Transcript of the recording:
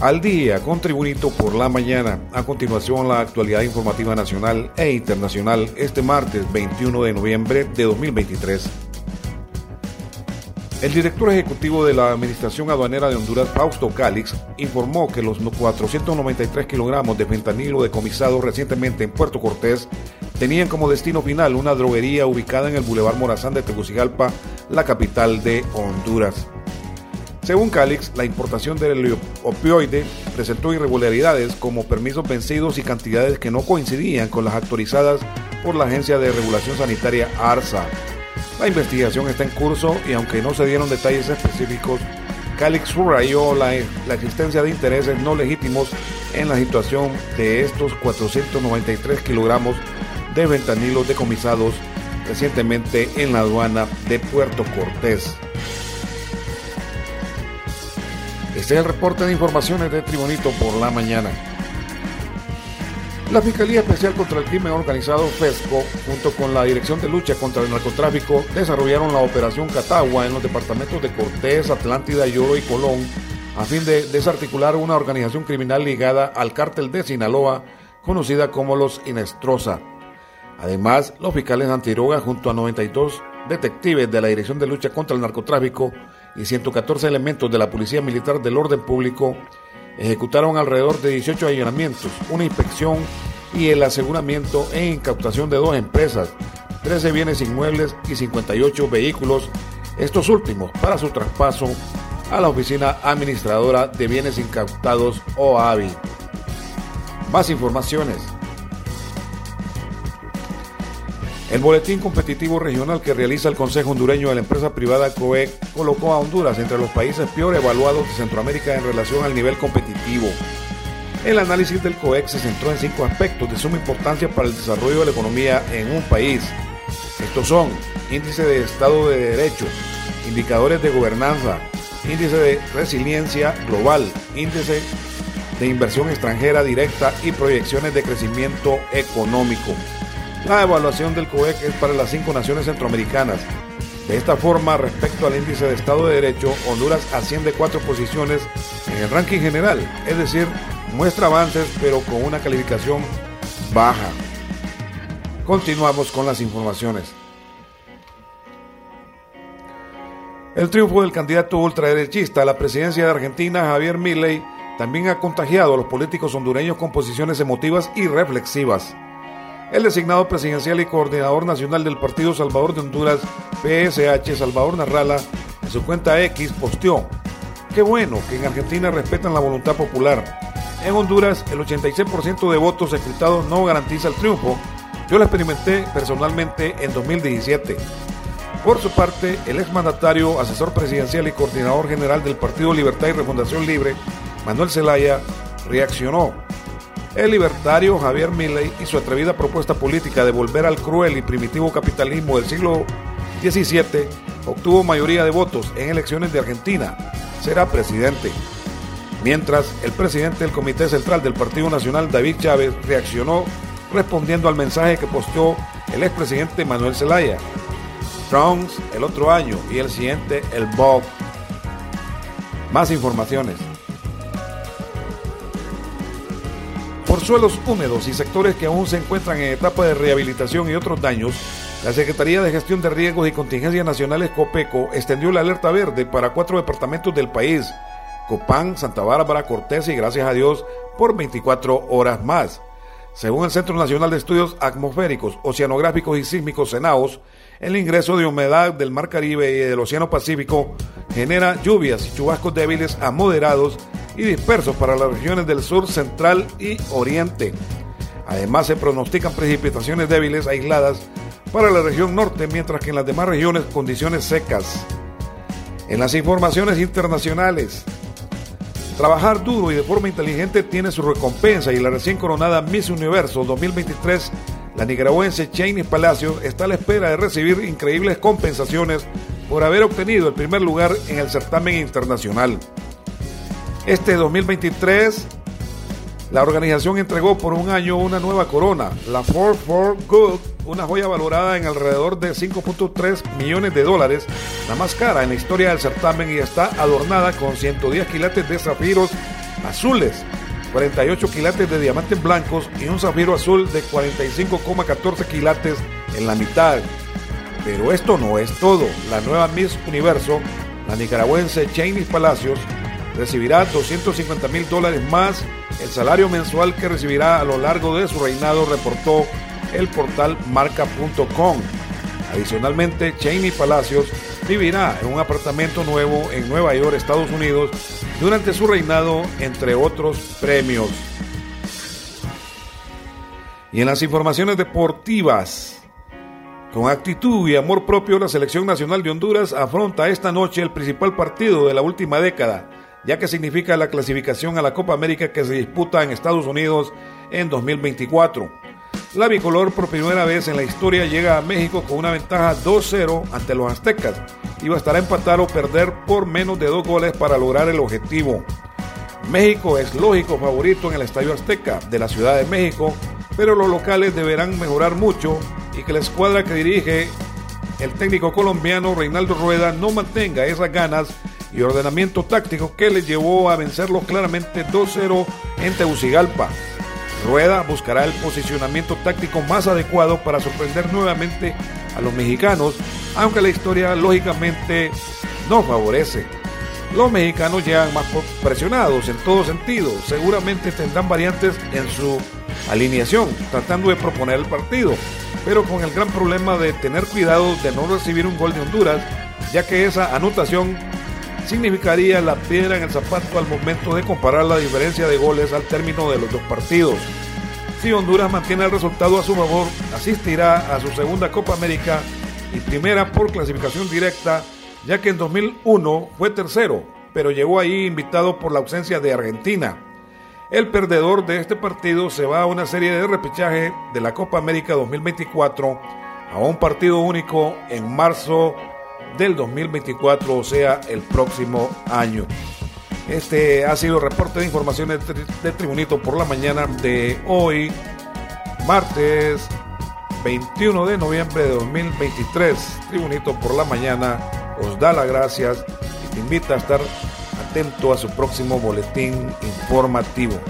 al día con Tribunito por la mañana. A continuación, la actualidad informativa nacional e internacional este martes 21 de noviembre de 2023. El director ejecutivo de la Administración Aduanera de Honduras, Fausto Calix, informó que los 493 kilogramos de fentanilo decomisados recientemente en Puerto Cortés tenían como destino final una droguería ubicada en el Boulevard Morazán de Tegucigalpa, la capital de Honduras. Según Calix, la importación del opioide presentó irregularidades como permisos vencidos y cantidades que no coincidían con las autorizadas por la Agencia de Regulación Sanitaria ARSA. La investigación está en curso y aunque no se dieron detalles específicos, Calix subrayó la, la existencia de intereses no legítimos en la situación de estos 493 kilogramos de fentanilo decomisados recientemente en la aduana de Puerto Cortés. Este es el reporte de informaciones de Tribunito por la mañana. La Fiscalía Especial contra el Crimen Organizado FESCO, junto con la Dirección de Lucha contra el Narcotráfico, desarrollaron la Operación Catagua en los departamentos de Cortés, Atlántida, Lloro y Colón, a fin de desarticular una organización criminal ligada al cártel de Sinaloa, conocida como los Inestrosa. Además, los fiscales antidroga, junto a 92 detectives de la Dirección de Lucha contra el Narcotráfico, y 114 elementos de la Policía Militar del Orden Público ejecutaron alrededor de 18 allanamientos, una inspección y el aseguramiento e incautación de dos empresas, 13 bienes inmuebles y 58 vehículos, estos últimos para su traspaso a la Oficina Administradora de Bienes Incautados OAVI. Más informaciones El boletín competitivo regional que realiza el Consejo Hondureño de la empresa privada COEC colocó a Honduras entre los países peor evaluados de Centroamérica en relación al nivel competitivo. El análisis del COEC se centró en cinco aspectos de suma importancia para el desarrollo de la economía en un país. Estos son índice de Estado de Derecho, indicadores de gobernanza, índice de resiliencia global, índice de inversión extranjera directa y proyecciones de crecimiento económico. La evaluación del COEC es para las cinco naciones centroamericanas. De esta forma, respecto al índice de Estado de Derecho, Honduras asciende cuatro posiciones en el ranking general, es decir, muestra avances pero con una calificación baja. Continuamos con las informaciones. El triunfo del candidato ultraderechista a la presidencia de Argentina, Javier Milei, también ha contagiado a los políticos hondureños con posiciones emotivas y reflexivas. El designado presidencial y coordinador nacional del Partido Salvador de Honduras, PSH Salvador Narrala, en su cuenta X posteó, qué bueno que en Argentina respetan la voluntad popular. En Honduras, el 86% de votos escrutados no garantiza el triunfo. Yo lo experimenté personalmente en 2017. Por su parte, el exmandatario, asesor presidencial y coordinador general del Partido Libertad y Refundación Libre, Manuel Zelaya, reaccionó el libertario Javier Milley y su atrevida propuesta política de volver al cruel y primitivo capitalismo del siglo XVII obtuvo mayoría de votos en elecciones de Argentina. Será presidente. Mientras, el presidente del Comité Central del Partido Nacional, David Chávez, reaccionó respondiendo al mensaje que posteó el expresidente Manuel Zelaya. Trump el otro año y el siguiente el Bob. Más informaciones. Por suelos húmedos y sectores que aún se encuentran en etapa de rehabilitación y otros daños, la Secretaría de Gestión de Riesgos y Contingencias Nacionales COPECO extendió la alerta verde para cuatro departamentos del país, Copán, Santa Bárbara, Cortés y gracias a Dios por 24 horas más. Según el Centro Nacional de Estudios Atmosféricos, Oceanográficos y Sísmicos CENAOS, el ingreso de humedad del Mar Caribe y del Océano Pacífico genera lluvias y chubascos débiles a moderados y dispersos para las regiones del sur, central y oriente. Además, se pronostican precipitaciones débiles aisladas para la región norte, mientras que en las demás regiones condiciones secas. En las informaciones internacionales, trabajar duro y de forma inteligente tiene su recompensa y la recién coronada Miss Universo 2023, la nicaragüense Cheney Palacio, está a la espera de recibir increíbles compensaciones por haber obtenido el primer lugar en el certamen internacional. Este 2023, la organización entregó por un año una nueva corona, la Ford for Good, una joya valorada en alrededor de 5.3 millones de dólares, la más cara en la historia del certamen y está adornada con 110 quilates de zafiros azules, 48 quilates de diamantes blancos y un zafiro azul de 45,14 quilates en la mitad. Pero esto no es todo. La nueva Miss Universo, la nicaragüense Cheney Palacios, recibirá 250 mil dólares más el salario mensual que recibirá a lo largo de su reinado, reportó el portal marca.com. Adicionalmente, Cheney Palacios vivirá en un apartamento nuevo en Nueva York, Estados Unidos, durante su reinado, entre otros premios. Y en las informaciones deportivas, con actitud y amor propio, la selección nacional de Honduras afronta esta noche el principal partido de la última década, ya que significa la clasificación a la Copa América que se disputa en Estados Unidos en 2024. La bicolor por primera vez en la historia llega a México con una ventaja 2-0 ante los aztecas y bastará empatar o perder por menos de dos goles para lograr el objetivo. México es lógico favorito en el Estadio Azteca de la Ciudad de México, pero los locales deberán mejorar mucho y que la escuadra que dirige el técnico colombiano Reinaldo Rueda no mantenga esas ganas y ordenamiento táctico que le llevó a vencerlo claramente 2-0 en Tegucigalpa. Rueda buscará el posicionamiento táctico más adecuado para sorprender nuevamente a los mexicanos, aunque la historia lógicamente no favorece. Los mexicanos llegan más presionados en todo sentido, seguramente tendrán variantes en su alineación, tratando de proponer el partido, pero con el gran problema de tener cuidado de no recibir un gol de Honduras, ya que esa anotación significaría la piedra en el zapato al momento de comparar la diferencia de goles al término de los dos partidos. Si Honduras mantiene el resultado a su favor, asistirá a su segunda Copa América y primera por clasificación directa, ya que en 2001 fue tercero, pero llegó ahí invitado por la ausencia de Argentina. El perdedor de este partido se va a una serie de repechaje de la Copa América 2024 a un partido único en marzo del 2024, o sea, el próximo año. Este ha sido el reporte de informaciones de Tribunito por la mañana de hoy, martes 21 de noviembre de 2023. Tribunito por la mañana os da las gracias y te invita a estar atento a su próximo boletín informativo.